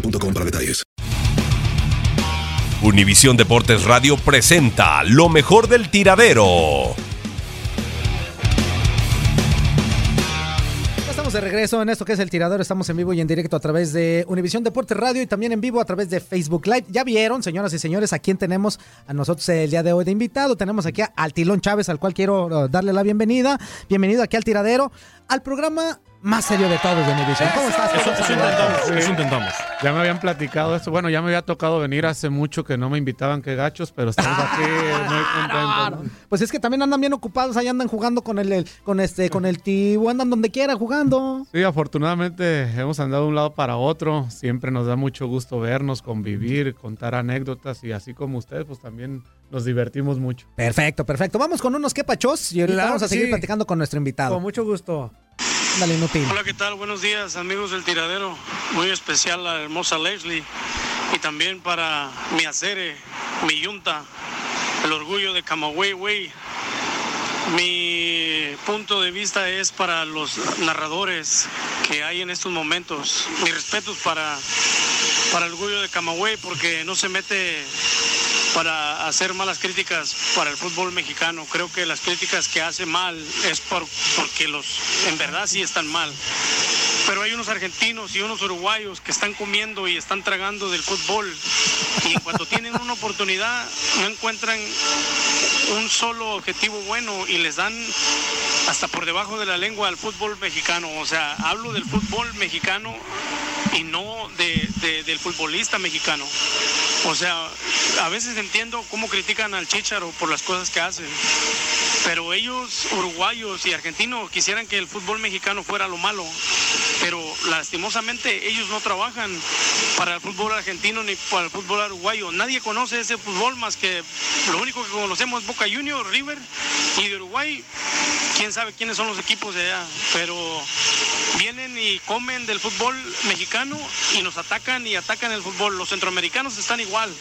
boostmobile.com para detalles. Univisión Deportes Radio presenta lo mejor del tiradero. Ya Estamos de regreso en esto que es el tiradero. Estamos en vivo y en directo a través de Univisión Deportes Radio y también en vivo a través de Facebook Live. Ya vieron, señoras y señores, a quién tenemos a nosotros el día de hoy de invitado. Tenemos aquí al Tilón Chávez, al cual quiero uh, darle la bienvenida. Bienvenido aquí al tiradero, al programa más serio de todos de Univisión. ¿Cómo estás? Eso, eso intentamos, eso intentamos. Ya me habían platicado esto. Bueno, ya me había tocado venir hace mucho que no me invitaban, que gachos, pero estamos aquí muy contentos. ¿no? Pues es que también andan bien ocupados, ahí andan jugando con el, el- con este, con el Tibu, andan donde quiera jugando. Sí, afortunadamente hemos andado de un lado para otro. Siempre nos da mucho gusto vernos, convivir, contar anécdotas y así como ustedes, pues también nos divertimos mucho. Perfecto, perfecto. Vamos con unos quepachos y ahorita Claro vamos a seguir sí. platicando con nuestro invitado. Con mucho gusto. Inútil. Hola, ¿qué tal? Buenos días, amigos del tiradero. Muy especial a la hermosa Leslie y también para mi acere, mi yunta, el orgullo de Camagüey, güey. Mi punto de vista es para los narradores que hay en estos momentos. Mis respetos para, para el orgullo de Camagüey porque no se mete para hacer malas críticas para el fútbol mexicano. Creo que las críticas que hace mal es por, porque los en verdad sí están mal. Pero hay unos argentinos y unos uruguayos que están comiendo y están tragando del fútbol y en cuanto tienen una oportunidad no encuentran un solo objetivo bueno y les dan hasta por debajo de la lengua al fútbol mexicano. O sea, hablo del fútbol mexicano y no de- de- del futbolista mexicano. O sea, a veces entiendo cómo critican al Chicharo por las cosas que hacen, pero ellos, uruguayos y argentinos, quisieran que el fútbol mexicano fuera lo malo, pero lastimosamente ellos no trabajan para el fútbol argentino ni para el fútbol uruguayo. Nadie conoce ese fútbol más que lo único que conocemos es Boca Juniors, River y de Uruguay, quién sabe quiénes son los equipos de allá, pero vienen y comen del fútbol mexicano y nos atacan y atacan el fútbol. Los centroamericanos están igual.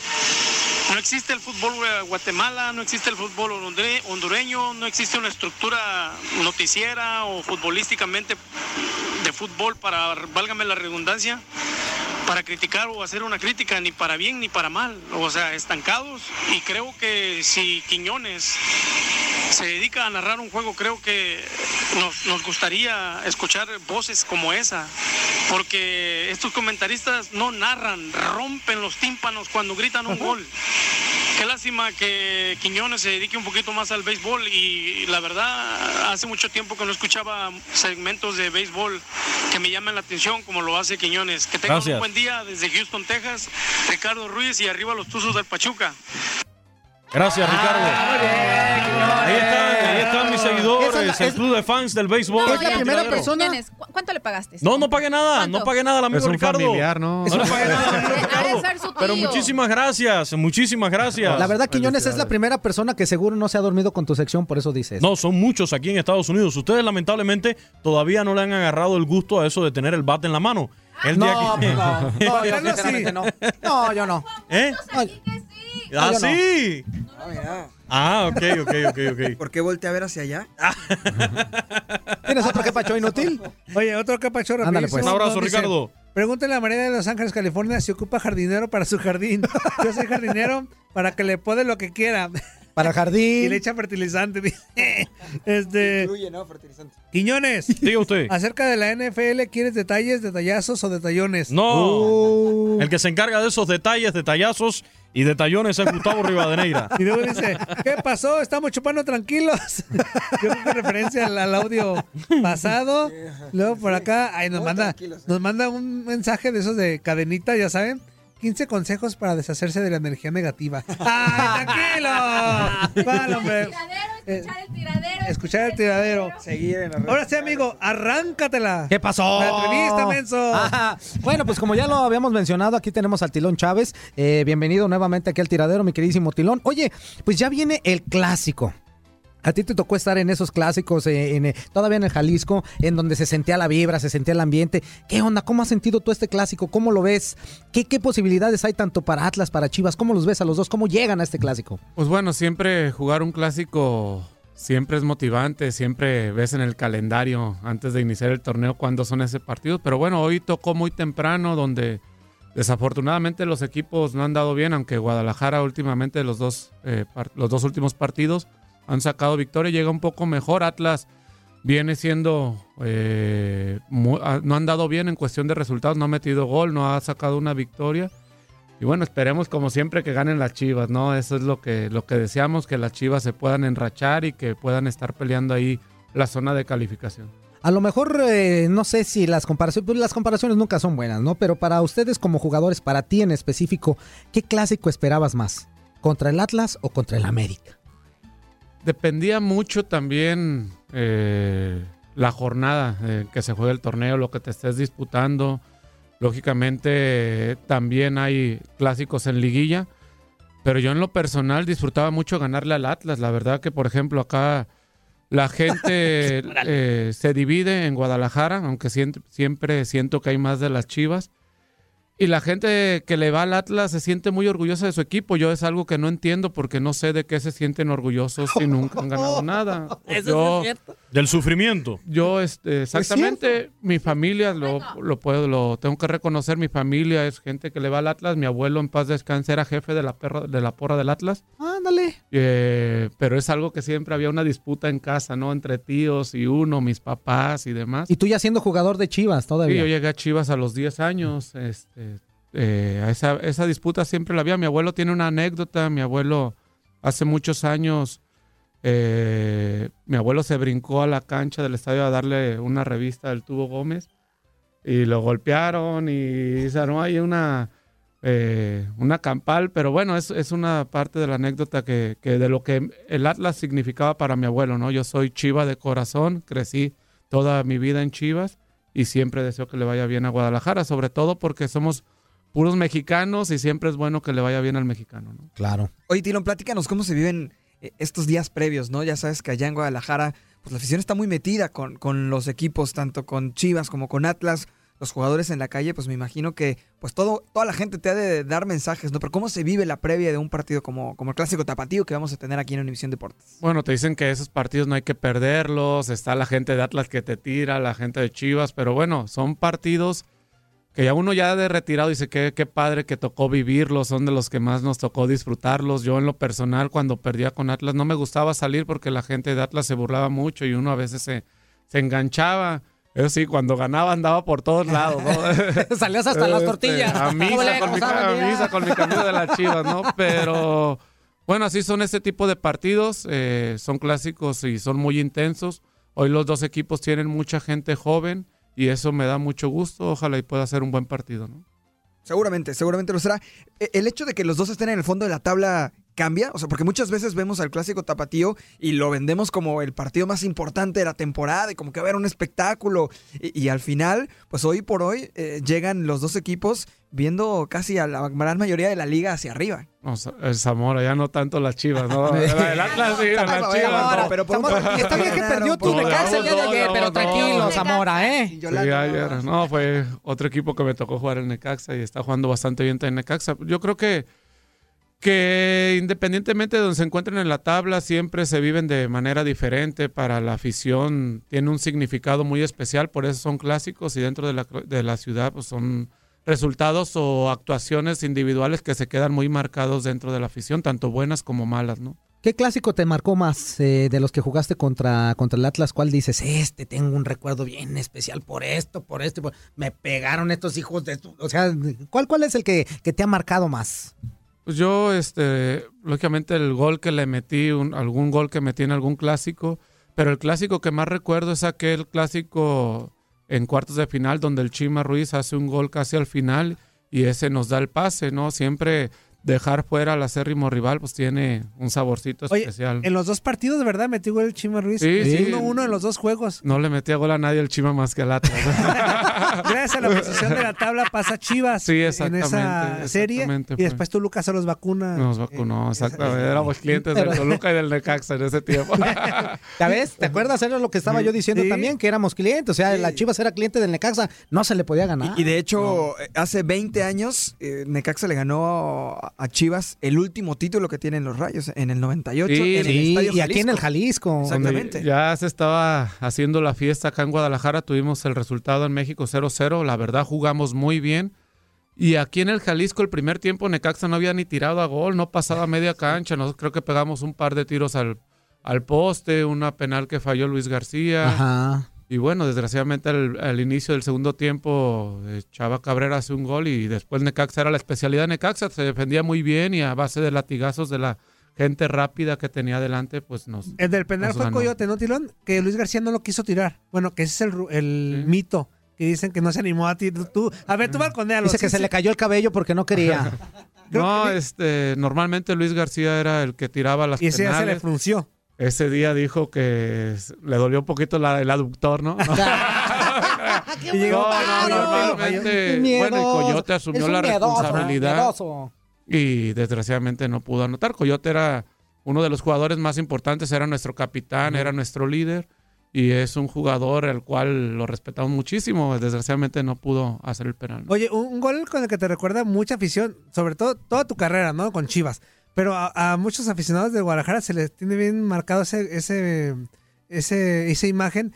No existe el fútbol Guatemala, no existe el fútbol hondure- hondureño, no existe una estructura noticiera o futbolísticamente de fútbol para, válgame la redundancia, para criticar o hacer una crítica, ni para bien ni para mal. O sea, estancados. Y creo que si Quiñones se dedica a narrar un juego, creo que nos, nos gustaría escuchar voces como esa, porque estos comentaristas no narran, rompen los tímpanos cuando gritan un gol. qué lástima que Quiñones se dedique un poquito más al béisbol y la verdad hace mucho tiempo que no escuchaba segmentos de béisbol que me llaman la atención como lo hace Quiñones. Que tengan un buen día desde Houston, Texas. Ricardo Ruiz y arriba los Tuzos del Pachuca. Gracias, Ricardo. ahí están, ahí están mis seguidores, Esa es la- el club de fans del béisbol. Es la primera Tiradero. persona- Quiñones, ¿cu- ¿Cuánto le pagaste? No, no pagué nada, ¿Cuánto? no pagué nada al amigo Es un Ricardo. familiar, ¿no? No le pagué nada al amigo Ricardo. Pero muchísimas gracias, muchísimas gracias. La verdad, Quiñones es la primera persona que seguro no se ha dormido con tu sección, por eso dices. No, son muchos aquí en Estados Unidos. Ustedes lamentablemente todavía no le han agarrado el gusto a eso de tener el bate en la mano. El día No, que- no, no, yo sinceramente no. No, yo no. ¿Eh? ¿Ah, no. sí? Ah, mira. Ah, ok, ok, ok, ok. ¿Por qué voltea a ver hacia allá? ¿Tienes otro que pacho inútil? Oye, otro capacho. Ándale, pues. Un abrazo, Dice, Ricardo. Pregúntale a María de Los Ángeles, California, si ocupa jardinero para su jardín. Yo soy jardinero para que le puede lo que quiera. Para el Y le jardín. echa fertilizante. Este, Incluye, ¿no? Fertilizante. Quiñones, Diga usted. acerca de la NFL, ¿quieres detalles, detallazos o detallones? No. Uh, El que se encarga de esos detalles, detallazos y detallones es Gustavo Rivadeneira. Y luego dice, ¿qué pasó? Estamos chupando tranquilos. Yo creo que referencia al, al audio pasado. Luego por acá, ay, nos manda, eh. nos manda un mensaje de esos de cadenita, ya saben. 15 consejos para deshacerse de la energía negativa. ¡Ay, tranquilo! ¿Cuál, hombre? escuchar el tiradero. Escuchar el tiradero. Seguir en la red. Ahora sí, amigo, arráncatela. ¿Qué pasó? La entrevista, menso. Ajá. Bueno, pues como ya lo habíamos mencionado, aquí tenemos al Tilón Chávez. Eh, bienvenido nuevamente aquí al tiradero, mi queridísimo Tilón. Oye, pues ya viene el clásico. A ti te tocó estar en esos clásicos, eh, en, eh, todavía en el Jalisco, en donde se sentía la vibra, se sentía el ambiente. ¿Qué onda? ¿Cómo has sentido tú este clásico? ¿Cómo lo ves? ¿Qué, posibilidades hay tanto para Atlas, para Chivas? ¿Cómo los ves a los dos? ¿Cómo llegan a este clásico? Pues bueno, siempre jugar un clásico siempre es motivante, siempre ves en el calendario antes de iniciar el torneo cuándo son ese partido, pero bueno, hoy tocó muy temprano donde desafortunadamente los equipos no han dado bien, aunque Guadalajara últimamente los dos, eh, los dos últimos partidos han sacado victoria, llega un poco mejor, Atlas viene siendo, eh, mu- ah, no han dado bien en cuestión de resultados, no ha metido gol, no ha sacado una victoria. Y bueno, esperemos como siempre que ganen las Chivas, ¿no? Eso es lo que, lo que deseamos, que las Chivas se puedan enrachar y que puedan estar peleando ahí la zona de calificación. A lo mejor, eh, no sé si las comparaciones, pues las comparaciones nunca son buenas, ¿no? Pero para ustedes como jugadores, para ti en específico, ¿qué clásico esperabas más? ¿Contra el Atlas o contra el América? Dependía mucho también eh, la jornada eh, que se juega el torneo, lo que te estés disputando. Lógicamente eh, también hay clásicos en liguilla, pero yo en lo personal disfrutaba mucho ganarle al Atlas. La verdad que, por ejemplo, acá la gente eh, se divide en Guadalajara, aunque siempre, siempre siento que hay más de las Chivas. Y la gente que le va al Atlas se siente muy orgullosa de su equipo. Yo es algo que no entiendo porque no sé de qué se sienten orgullosos si nunca han ganado nada. Yo, Del sufrimiento. yo este, exactamente, mi familia, lo, lo puedo, lo tengo que reconocer, mi familia es gente que le va al Atlas. Mi abuelo en paz descanse era jefe de la, perra, de la porra del Atlas. Ándale. Eh, pero es algo que siempre había una disputa en casa, ¿no? Entre tíos y uno, mis papás y demás. Y tú ya siendo jugador de Chivas Sí, todavía. yo llegué a Chivas a los 10 años. Este, eh, esa, esa disputa siempre la había. Mi abuelo tiene una anécdota. Mi abuelo hace muchos años, eh, mi abuelo se brincó a la cancha del estadio a darle una revista del Tubo Gómez y lo golpearon y se armó ahí una, eh, una campal. Pero bueno, es, es una parte de la anécdota que, que de lo que el Atlas significaba para mi abuelo, ¿no? Yo soy Chiva de corazón, crecí toda mi vida en Chivas y siempre deseo que le vaya bien a Guadalajara, sobre todo porque somos puros mexicanos y siempre es bueno que le vaya bien al mexicano. ¿no? Claro. Oye, Tilón, platícanos cómo se viven eh, estos días previos, ¿no? Ya sabes que allá en Guadalajara, pues la afición está muy metida con, con los equipos, tanto con Chivas como con Atlas. Los jugadores en la calle, pues me imagino que pues todo, toda la gente te ha de dar mensajes, ¿no? Pero ¿cómo se vive la previa de un partido como, como el clásico tapatío que vamos a tener aquí en Univisión Deportes? Bueno, te dicen que esos partidos no hay que perderlos, está la gente de Atlas que te tira, la gente de Chivas, pero bueno, son partidos que ya uno ya de retirado dice que qué padre que tocó vivirlos, son de los que más nos tocó disfrutarlos. Yo en lo personal cuando perdía con Atlas no me gustaba salir porque la gente de Atlas se burlaba mucho y uno a veces se, se enganchaba. Eso sí, cuando ganaba andaba por todos lados, ¿no? Salías hasta las Este, tortillas. A misa, con mi, ¿cómo a misa con mi camino de las chivas, ¿no? Pero, Bueno, así son este tipo de partidos, eh, son clásicos y son muy intensos. Hoy los dos equipos tienen mucha gente joven y eso me da mucho gusto. Ojalá y pueda ser un buen partido, ¿no? Seguramente, seguramente lo será. E- El hecho de que los dos estén en el fondo de la tabla cambia, o sea, porque muchas veces vemos al clásico tapatío y lo vendemos como el partido más importante de la temporada y como que va a haber un espectáculo. Y, y al final, pues hoy por hoy eh, llegan los dos equipos viendo casi a la gran mayoría de la liga hacia arriba. No, el Zamora, ya no tanto las chivas, ¿no? El Atlas sí, las Zamora, chivas. no. pero por Zamora, está bien que perdió tu No, Necaxa el día de no, ayer, no, pero no, tranquilo, no. Zamora, ¿eh? Sí, ayer. No, fue otro equipo que me tocó jugar el Necaxa y está jugando bastante bien en Necaxa. Yo creo que, que independientemente de donde se encuentren en la tabla, siempre se viven de manera diferente. Para la afición tiene un significado muy especial, por eso son clásicos y dentro de la, de la ciudad pues son resultados o actuaciones individuales que se quedan muy marcados dentro de la afición, tanto buenas como malas, ¿no? ¿Qué clásico te marcó más eh, de los que jugaste contra, contra el Atlas? ¿Cuál dices? Este tengo un recuerdo bien especial por esto, por esto. por- Me pegaron estos hijos de... tu-". O sea, ¿cuál, cuál es el que, que te ha marcado más? Pues yo, este, lógicamente el gol que le metí, un- algún gol que metí en algún clásico, pero el clásico que más recuerdo es aquel clásico en cuartos de final donde el Chima Ruiz hace un gol casi al final y ese nos da el pase, ¿no? Siempre dejar fuera al acérrimo rival pues tiene un saborcito Oye, especial. en los dos partidos, de verdad, metió gol el Chima Ruiz. Sí, sí. 1-1 en los dos juegos. No le metía gol a nadie el Chima más que al Atlas. Gracias a la posición de la tabla pasa Chivas Sí, en esa exactamente, serie. exactamente Y fue. después tú, Lucas, se los vacuna. Nos vacunó, exactamente. Éramos clientes del Toluca y del Necaxa en ese tiempo. ¿Ya ves? ¿Te acuerdas? Era lo que estaba yo diciendo Sí. también, que éramos clientes. O sea, la Chivas era cliente del Necaxa, no se le podía ganar. Y de hecho, eh, hace 20 años, eh, Necaxa le ganó a Chivas el último título que tienen los Rayos en el 98. Sí, en el sí, Estadio y aquí en el Jalisco. Exactamente. Ya se estaba haciendo la fiesta acá en Guadalajara, tuvimos el resultado en México 0-0, la verdad jugamos muy bien. Y aquí en el Jalisco el primer tiempo Necaxa no había ni tirado a gol, no pasaba media cancha, nosotros creo que pegamos un par de tiros al, al poste, una penal que falló Luis García. Ajá. Y bueno, desgraciadamente al, al inicio del segundo tiempo eh, Chava Cabrera hace un gol y después Necaxa era la especialidad de Necaxa, se defendía muy bien y a base de latigazos de la gente rápida que tenía delante, pues nos... El del penal fue ganó. Coyote, ¿no, Tilón? Que Luis García no lo quiso tirar. Bueno, que ese es el, el mito. Que dicen que no se animó a ti. Tú, a ver, tú balconealo. Dice que se le cayó el cabello porque no quería. No, este, normalmente Luis García era el que tiraba las Y ese ya se le penales. frunció. Ese día dijo que le dolió un poquito la- el aductor, ¿no? No, Y llegó- no, normalmente, bueno, Coyote asumió la responsabilidad y desgraciadamente no pudo anotar. Coyote era uno de los jugadores más importantes, era nuestro capitán, era nuestro líder y es un jugador al cual lo respetamos muchísimo. Desgraciadamente no pudo hacer el penal. ¿no? Oye, un, un gol con el que te recuerda mucha afición, sobre todo toda tu carrera, ¿no? Con Chivas. Pero a, a muchos aficionados de Guadalajara se les tiene bien marcado ese, ese, ese, esa imagen.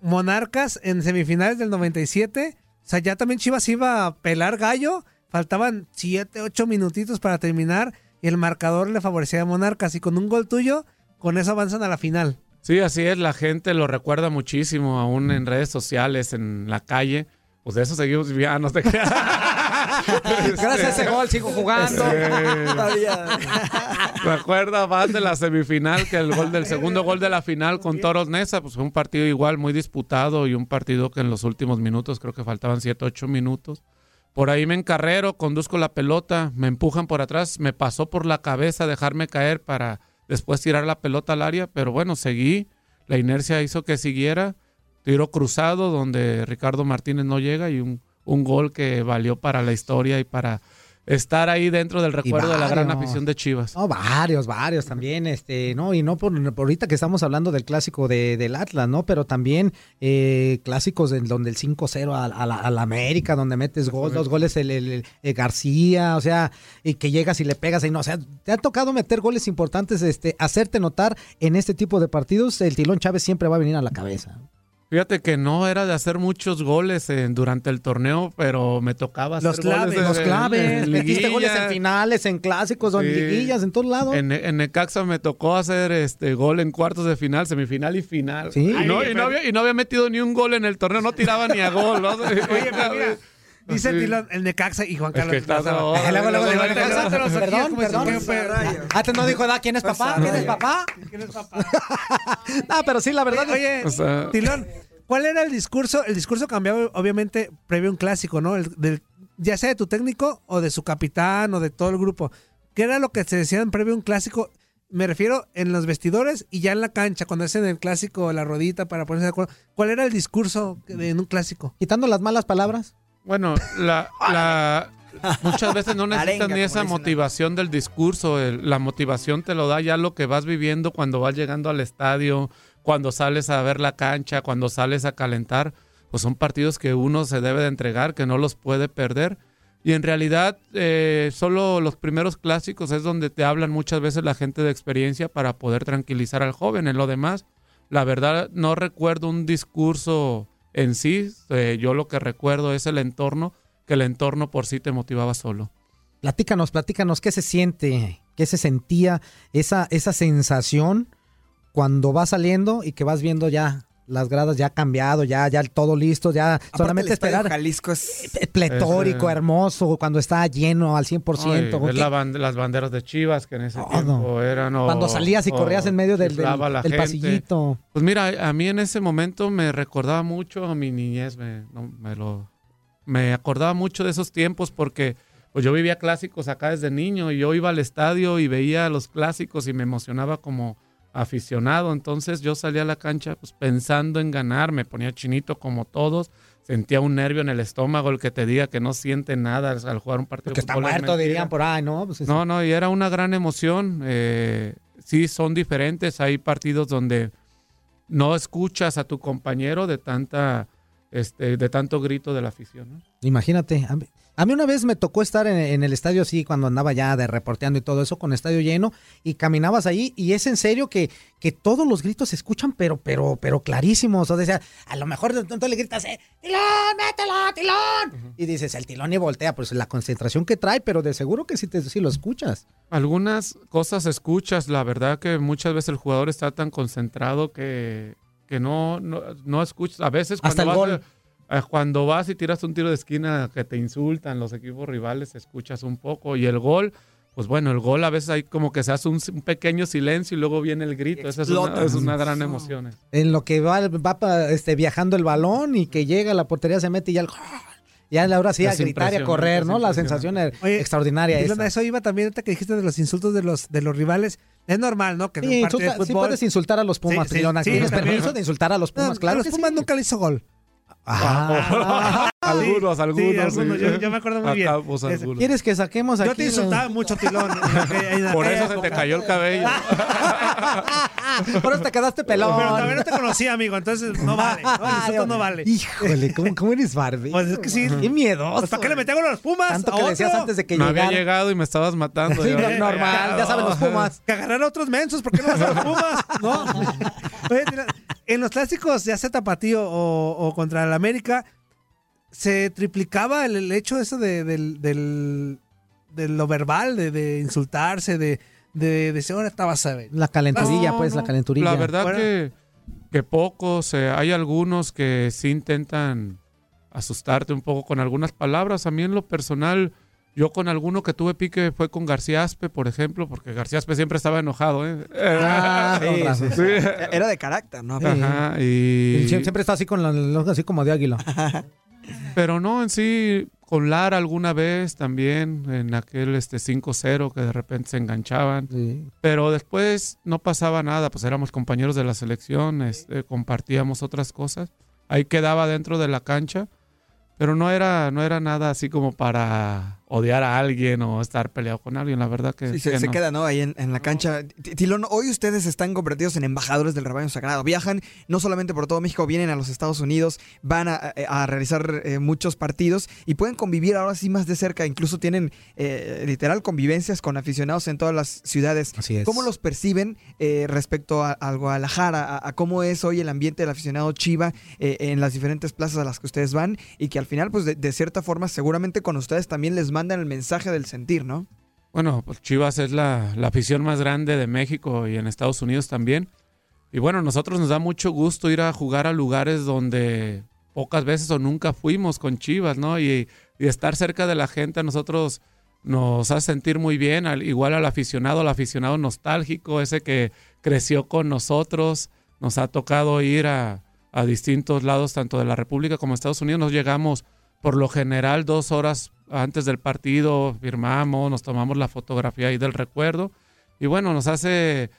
Monarcas en semifinales del 97. O sea, ya también Chivas iba a pelar gallo. Faltaban 7, 8 minutitos para terminar. Y el marcador le favorecía a Monarcas. Y con un gol tuyo, con eso avanzan a la final. Sí, así es, la gente lo recuerda muchísimo, aún en redes sociales, en la calle. Pues de eso seguimos viviendo, no te creas. Gracias a ese gol sigo jugando. Recuerda más de la semifinal que el gol del segundo gol de la final con Toros Nesa, pues fue un partido igual muy disputado y un partido que en los últimos minutos, creo que faltaban 7, 8 minutos. Por ahí me encarrero, conduzco la pelota, me empujan por atrás, me pasó por la cabeza dejarme caer para después tirar la pelota al área, pero bueno, seguí, la inercia hizo que siguiera, tiro cruzado donde Ricardo Martínez no llega y un, un gol que valió para la historia y para estar ahí dentro del recuerdo de la gran afición de Chivas. No, varios, varios también, este, no, y no por, por ahorita que estamos hablando del clásico de, del Atlas, ¿no? Pero también eh, clásicos en donde el 5-0 a, a la, a la América, donde metes gol, dos goles el- el- el García, o sea, y que llegas y le pegas y no, o sea, te ha tocado meter goles importantes, este, hacerte notar en este tipo de partidos, el Tilón Chávez siempre va a venir a la cabeza. Fíjate que no era de hacer muchos goles en- durante el torneo, pero me tocaba Los hacer goles claves, los claves, en metiste goles en finales, en clásicos, en Sí. liguillas, en todos lados. En, en Necaxa me tocó hacer este gol en cuartos de final, semifinal y final. Sí. Y, no, Ay, y no había, y no había metido ni un gol en el torneo, no tiraba ni a gol. ¿no? Oye, pero mira, Dice el Tilón, el Necaxa y Juan Es Carlos. que no, Eh, luego, no, perdón, perdón, rayo. Antes no dijo edad, ¿quién es papá? ¿Quién es papá? ¿Quién es papá? No, pero sí, la verdad. Oye, Tilón, ¿cuál era el discurso? El discurso cambiaba, obviamente, previo a un clásico, ¿no? El, del, ya sea de tu técnico o de su capitán o de todo el grupo. ¿Qué era lo que se decían previo a un clásico? Me refiero en los vestidores y ya en la cancha, cuando hacen el clásico, la rodita para ponerse de acuerdo. ¿Cuál era el discurso en un clásico? Quitando las malas palabras. Bueno, la, la- muchas veces no necesitas Arenga, ni esa motivación del discurso. el- la motivación te lo da ya lo que vas viviendo cuando vas llegando al estadio, cuando sales a ver la cancha, cuando sales a calentar. Pues son partidos que uno se debe de entregar, que no los puede perder. Y en realidad, eh, solo los primeros clásicos es donde te hablan muchas veces la gente de experiencia para poder tranquilizar al joven. En lo demás, la verdad, no recuerdo un discurso en sí. eh, yo lo que recuerdo es el entorno, que el entorno por sí te motivaba solo. Platícanos, platícanos, ¿qué se siente? ¿Qué se sentía esa, esa sensación cuando vas saliendo y que vas viendo ya las gradas ya cambiado, ya, ya todo listo, ya Aparte, solamente el Estadio esperar Jalisco es pletórico, Ese- hermoso, cuando está lleno al 100%. Ay, la las banderas de Chivas que en ese Todo. tiempo eran. o- Cuando salías y o corrías en medio del, del- pasillito. Pues mira, a mí en ese momento me recordaba mucho a mi niñez, me, no, me lo, me acordaba mucho de esos tiempos porque pues yo vivía clásicos acá desde niño y yo iba al estadio y veía los clásicos y me emocionaba como aficionado, entonces yo salía a la cancha pues pensando en ganar, me ponía chinito como todos, sentía un nervio en el estómago, el que te diga que no siente nada al jugar un partido Que está es muerto, mentira. dirían por ahí, ¿no? Pues es- No, no, y era una gran emoción. eh, sí, son diferentes. Hay partidos donde no escuchas a tu compañero de tanta, este, de tanto grito de la afición. ¿no? Imagínate. A mí, una vez me tocó estar en, en el estadio así, cuando andaba ya de reporteando y todo eso, con estadio lleno, y caminabas ahí, y es en serio que, que todos los gritos se escuchan, pero, pero, pero clarísimos. O sea, a lo mejor de pronto le gritas, eh, ¡Tilón, mételo, tilón! Y dices, el tilón y voltea, pues la concentración que trae, pero de seguro que sí, te, sí lo escuchas. Algunas cosas escuchas, la verdad que muchas veces el jugador está tan concentrado que, que no, no, no escuchas. A veces cuando Hasta el vas, gol. Eh, cuando vas y tiras un tiro de esquina que te insultan los equipos rivales, escuchas un poco. Y el gol, pues bueno, el gol a veces hay como que se hace un, un pequeño silencio y luego viene el grito. Esa es una, explota. es una gran emoción. En lo que va, va pa- este, viajando el balón y que llega a la portería, se mete y ya, el- ya ahora sí a gritar y a correr, ¿no? La sensación es Oye, extraordinaria eso iba también, ahorita que dijiste de los insultos de los, de los rivales. Es normal, ¿no? Que en Sí, insulta- de sí puedes insultar a los Pumas, Sí, sí, Tilón. sí, ¿Tienes también. permiso de insultar a los No, Pumas? a claro los Pumas sí. nunca le hizo gol. Ah. algunos, Sí, algunos. algunos, sí. yo- yo me acuerdo muy bien. ¿Quieres que saquemos aquí? Yo te insultaba mucho, Tilón. Por eso se te cayó el cabello. Por eso te quedaste pelón. Pero también no te conocía, amigo, entonces no vale. ¿no? Insulto no vale. Híjole, ¿cómo, cómo eres Barbie? Pues es que sí. Qué miedoso. Pues, ¿Para qué le a los Pumas? Tanto ¿A que decías antes de que No había llegado y me estabas matando. Sí, normal, ya saben los Pumas. Que agarrar a otros mensos, ¿por qué no vas a los Pumas? No. Oye, en los clásicos, ya sea Tapatío o, o contra el América, se triplicaba el, el hecho eso de, del, del- de lo verbal, de, de insultarse, de, de decir, ahora estabas a ver. La calenturilla, No, pues, la calenturilla. La verdad Bueno. que, que pocos, eh, hay algunos que sí intentan asustarte un poco con algunas palabras. A mí en lo personal, yo con alguno que tuve pique fue con García Aspe, por ejemplo, porque García Aspe siempre estaba enojado. ¿eh? Ah, con Sí, razón. sí, sí. Era de carácter, ¿no? Ajá, y... Sie- Siempre está así con la, los- así como de águila. Pero no, en sí, con Lara alguna vez también, en aquel este 5-0 que de repente se enganchaban. Sí. Pero después no pasaba nada, pues éramos compañeros de la selección, este, compartíamos otras cosas. Ahí quedaba dentro de la cancha, pero no era, no era nada así como para odiar a alguien o estar peleado con alguien, la verdad que, Sí, se, que se no. queda, ¿no? Ahí en, en la cancha. Tilón, hoy ustedes están convertidos en embajadores del rebaño sagrado. Viajan no solamente por todo México, vienen a los Estados Unidos, van a, a realizar eh, muchos partidos y pueden convivir ahora sí más de cerca. Incluso tienen eh, literal convivencias con aficionados en todas las ciudades. Así es. ¿Cómo los perciben eh, respecto a- al Guadalajara, a, a cómo es hoy el ambiente del aficionado Chiva eh, en las diferentes plazas a las que ustedes van y que al final, pues de, de cierta forma, seguramente con ustedes también les mandan el mensaje del sentir, ¿no? Bueno, pues Chivas es la, afición más grande de México y en Estados Unidos también. Y bueno, nosotros nos da mucho gusto ir a jugar a lugares donde pocas veces o nunca fuimos con Chivas, ¿no? Y estar cerca de la gente a nosotros nos hace sentir muy bien, al, igual al aficionado, al aficionado nostálgico, ese que creció con nosotros, nos ha tocado ir a, a distintos lados, tanto de la República como Estados Unidos, nos llegamos por lo general dos horas antes del partido, firmamos, nos tomamos la fotografía ahí del recuerdo. Y bueno, nos hace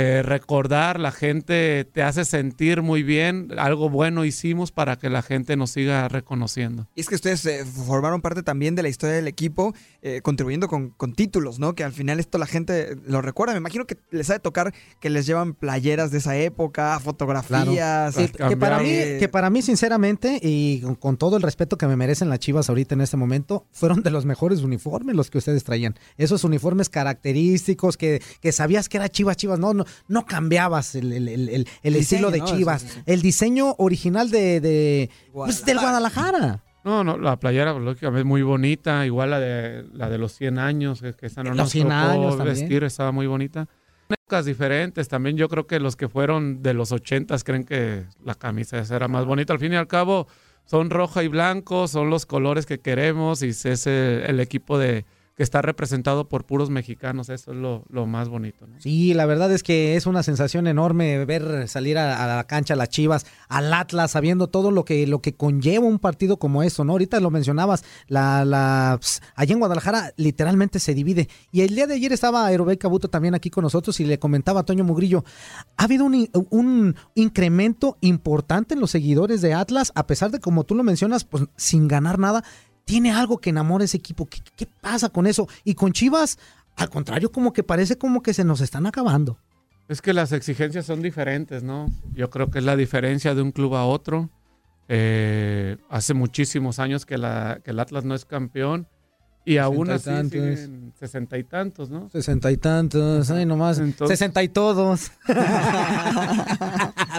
eh, recordar, la gente te hace sentir muy bien, algo bueno hicimos para que la gente nos siga reconociendo. Y es que ustedes eh, formaron parte también de la historia del equipo, eh, contribuyendo con, con títulos, ¿no? Que al final esto la gente lo recuerda. Me imagino que les ha de tocar que les llevan playeras de esa época, fotografías. Que, que para mí, que para mí, sinceramente, y con, con todo el respeto que me merecen las chivas ahorita en este momento, fueron de los mejores uniformes los que ustedes traían. Esos uniformes característicos que, que sabías que era chivas, chivas, no, no, no cambiabas el, el- el- el- el Diseño, estilo de ¿no? chivas. Sí, sí, sí. El diseño original de, de pues, del Guadalajara. No, no, la playera lógicamente muy bonita, igual la de la de los 100 años, que, que esa no Los nos 100 tocó también. vestir, estaba muy bonita. En épocas diferentes, también yo creo que los que fueron de los 80 creen que la camisa esa era más bonita. Al fin y al cabo, son roja y blanco, son los colores que queremos y es el, el equipo de que está representado por puros mexicanos, eso es lo, lo más bonito. ¿no? Sí, la verdad es que es una sensación enorme ver salir a, la cancha a las Chivas, al Atlas, sabiendo todo lo que, lo que conlleva un partido como eso, ¿no? Ahorita lo mencionabas, la, la, ps, allá en Guadalajara literalmente se divide. Y el día de ayer estaba Aerobey Cabuto también aquí con nosotros y le comentaba a Toño Mugrillo, ha habido un, un incremento importante en los seguidores de Atlas, a pesar de, como tú lo mencionas, pues sin ganar nada. Tiene algo que enamora ese equipo. ¿Qué, qué pasa con eso? Y con Chivas, al contrario, como que parece como que se nos están acabando. Es que las exigencias son diferentes, ¿no? Yo creo que es la diferencia de un club a otro. Eh, hace muchísimos años que, la, que el Atlas no es campeón y aún así Sesenta y tantos. siguen sesenta y tantos, ¿no? Sesenta y tantos, ay nomás. Entonces- Sesenta y todos.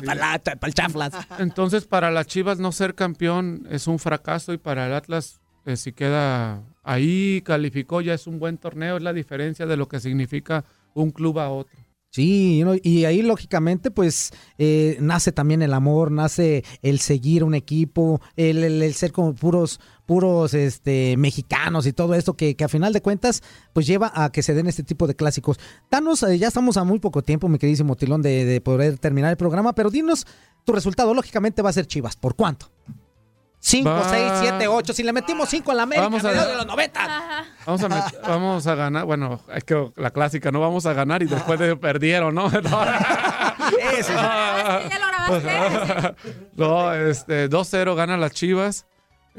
para el chaflas. Entonces, para las Chivas no ser campeón es un fracaso y para el Atlas, eh, si queda ahí, calificó, ya es un buen torneo. Es la diferencia de lo que significa un club a otro. Sí, y ahí lógicamente pues eh, nace también el amor, nace el seguir un equipo, el, ser como puros, puros este, mexicanos y todo esto que, a final de cuentas pues lleva a que se den este tipo de clásicos. Danos, eh, ya estamos a muy poco tiempo, mi queridísimo Tilón, de poder terminar el programa, pero dinos tu resultado, lógicamente va a ser Chivas, ¿por cuánto? 5, Va- 6, 7, 8, si le metimos 5 a la América, Vamos a- de los 90. Vamos a, met- vamos a ganar, bueno, es que la clásica, no vamos a ganar y después de perdieron, ¿no? no, este, 2-0 gana las Chivas.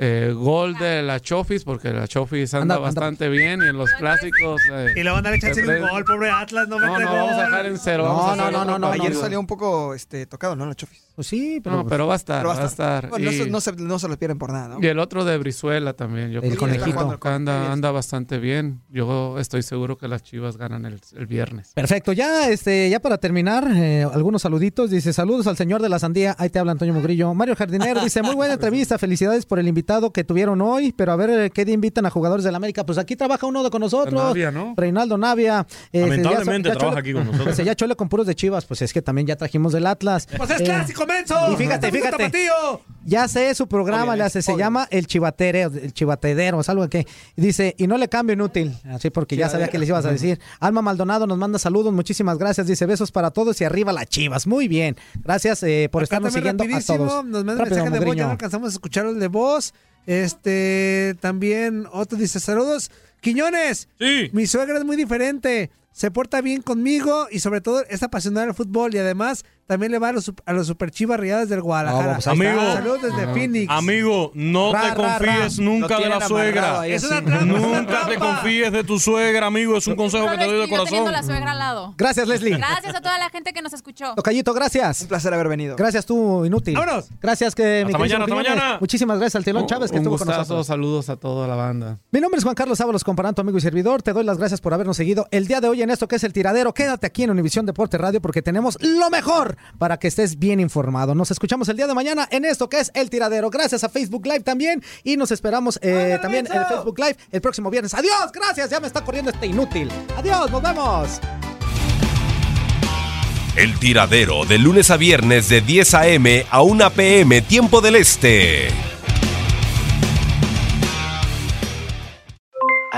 Eh, gol de la Chofis, porque la Chofis anda, Anda- anda- bastante bien y en los clásicos. eh, Y le van a dar chance de un gol, pobre Atlas, no No, mete no, vamos a dejar en cero. No, no, no, no, no. Ayer salió un poco este, tocado, ¿no? La Chofis. Pues sí, No, pero va a estar, Pero va a estar. Bueno, no, Y- se, no, se, no se lo pierden por nada, ¿no? Y el otro de Brizuela también. Yo El creo que conejito. Anda, anda bastante bien. Yo estoy seguro que las Chivas ganan el, el viernes. Perfecto, ya este, ya para terminar, eh, algunos saluditos. Dice, saludos al señor de la sandía. Ahí te habla Antonio Mugrillo. Mario Jardinero dice, muy buena entrevista, felicidades por el invitado que tuvieron hoy, pero a ver eh, qué día invitan a jugadores del América. Pues aquí trabaja uno de con nosotros. Navia, ¿no? Reinaldo Navia. Eh, Lamentablemente ya- ya trabaja chole- aquí con nosotros. Dice, ya chole con puros de Chivas. Pues es que también ya trajimos del Atlas. Pues es Eh, clásico, menso. Y fíjate, fíjate. Ya sé su programa, le hace, se llama El Chivatero, el Chivatedero, es algo que dice, y no le cambio inútil, así porque ya sabía que les ibas a decir. Alma Maldonado nos manda saludos, muchísimas gracias, dice besos para todos y arriba las chivas. Muy bien, gracias eh, por Acá estarnos siguiendo a todos. Nos manda mensaje de voz, ya no alcanzamos a escuchar el de voz. Este, también otro dice, saludos, Quiñones. Sí. Mi suegra es muy diferente. Se porta bien conmigo y sobre todo es apasionada del fútbol y además también le va a los, a los super chivas rayadas del Guadalajara. Ah, pues. Amigo. Saludos desde Ajá. Phoenix. Amigo, no Ra, te confíes ra. nunca de la suegra. Es una trampa, una Nunca te confíes de tu suegra, amigo. Es un consejo que te doy de corazón. la suegra al lado. Gracias, Leslie. Gracias a toda la gente que nos escuchó. Tocayito, gracias. Un placer haber venido. Gracias tú, inútil. Vámonos. Gracias que mi Hasta mañana, hasta mañana. Muchísimas gracias al Tilón Chávez que un estuvo con gustazo, nosotros. saludos a toda la banda. Mi nombre es Juan Carlos Ábalos, comparando amigo y servidor. Te doy las gracias por habernos seguido el día de hoy en esto que es el tiradero. Quédate aquí en Univisión Deporte Radio porque tenemos lo mejor para que estés bien informado. Nos escuchamos el día de mañana en esto que es el tiradero. Gracias a Facebook Live también y nos esperamos eh, también en Facebook Live el próximo viernes. Adiós, gracias. Ya me está corriendo este inútil. Adiós, nos vemos. El tiradero de lunes a viernes de 10 a.m. a 1 p.m. tiempo del este.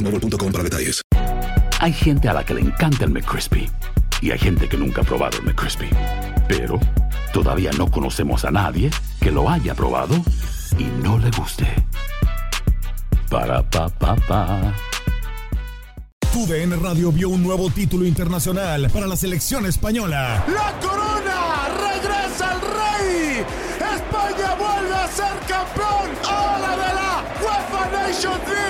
boostmobile.com para detalles. Hay gente a la que le encanta el McCrispy y hay gente que nunca ha probado el McCrispy. Pero todavía no conocemos a nadie que lo haya probado y no le guste. Para pa pa pa. TUDN Radio vio un nuevo título internacional para la selección española. ¡La corona! ¡Regresa el rey! ¡España vuelve a ser campeón! ¡Ahora de la UEFA Nations League!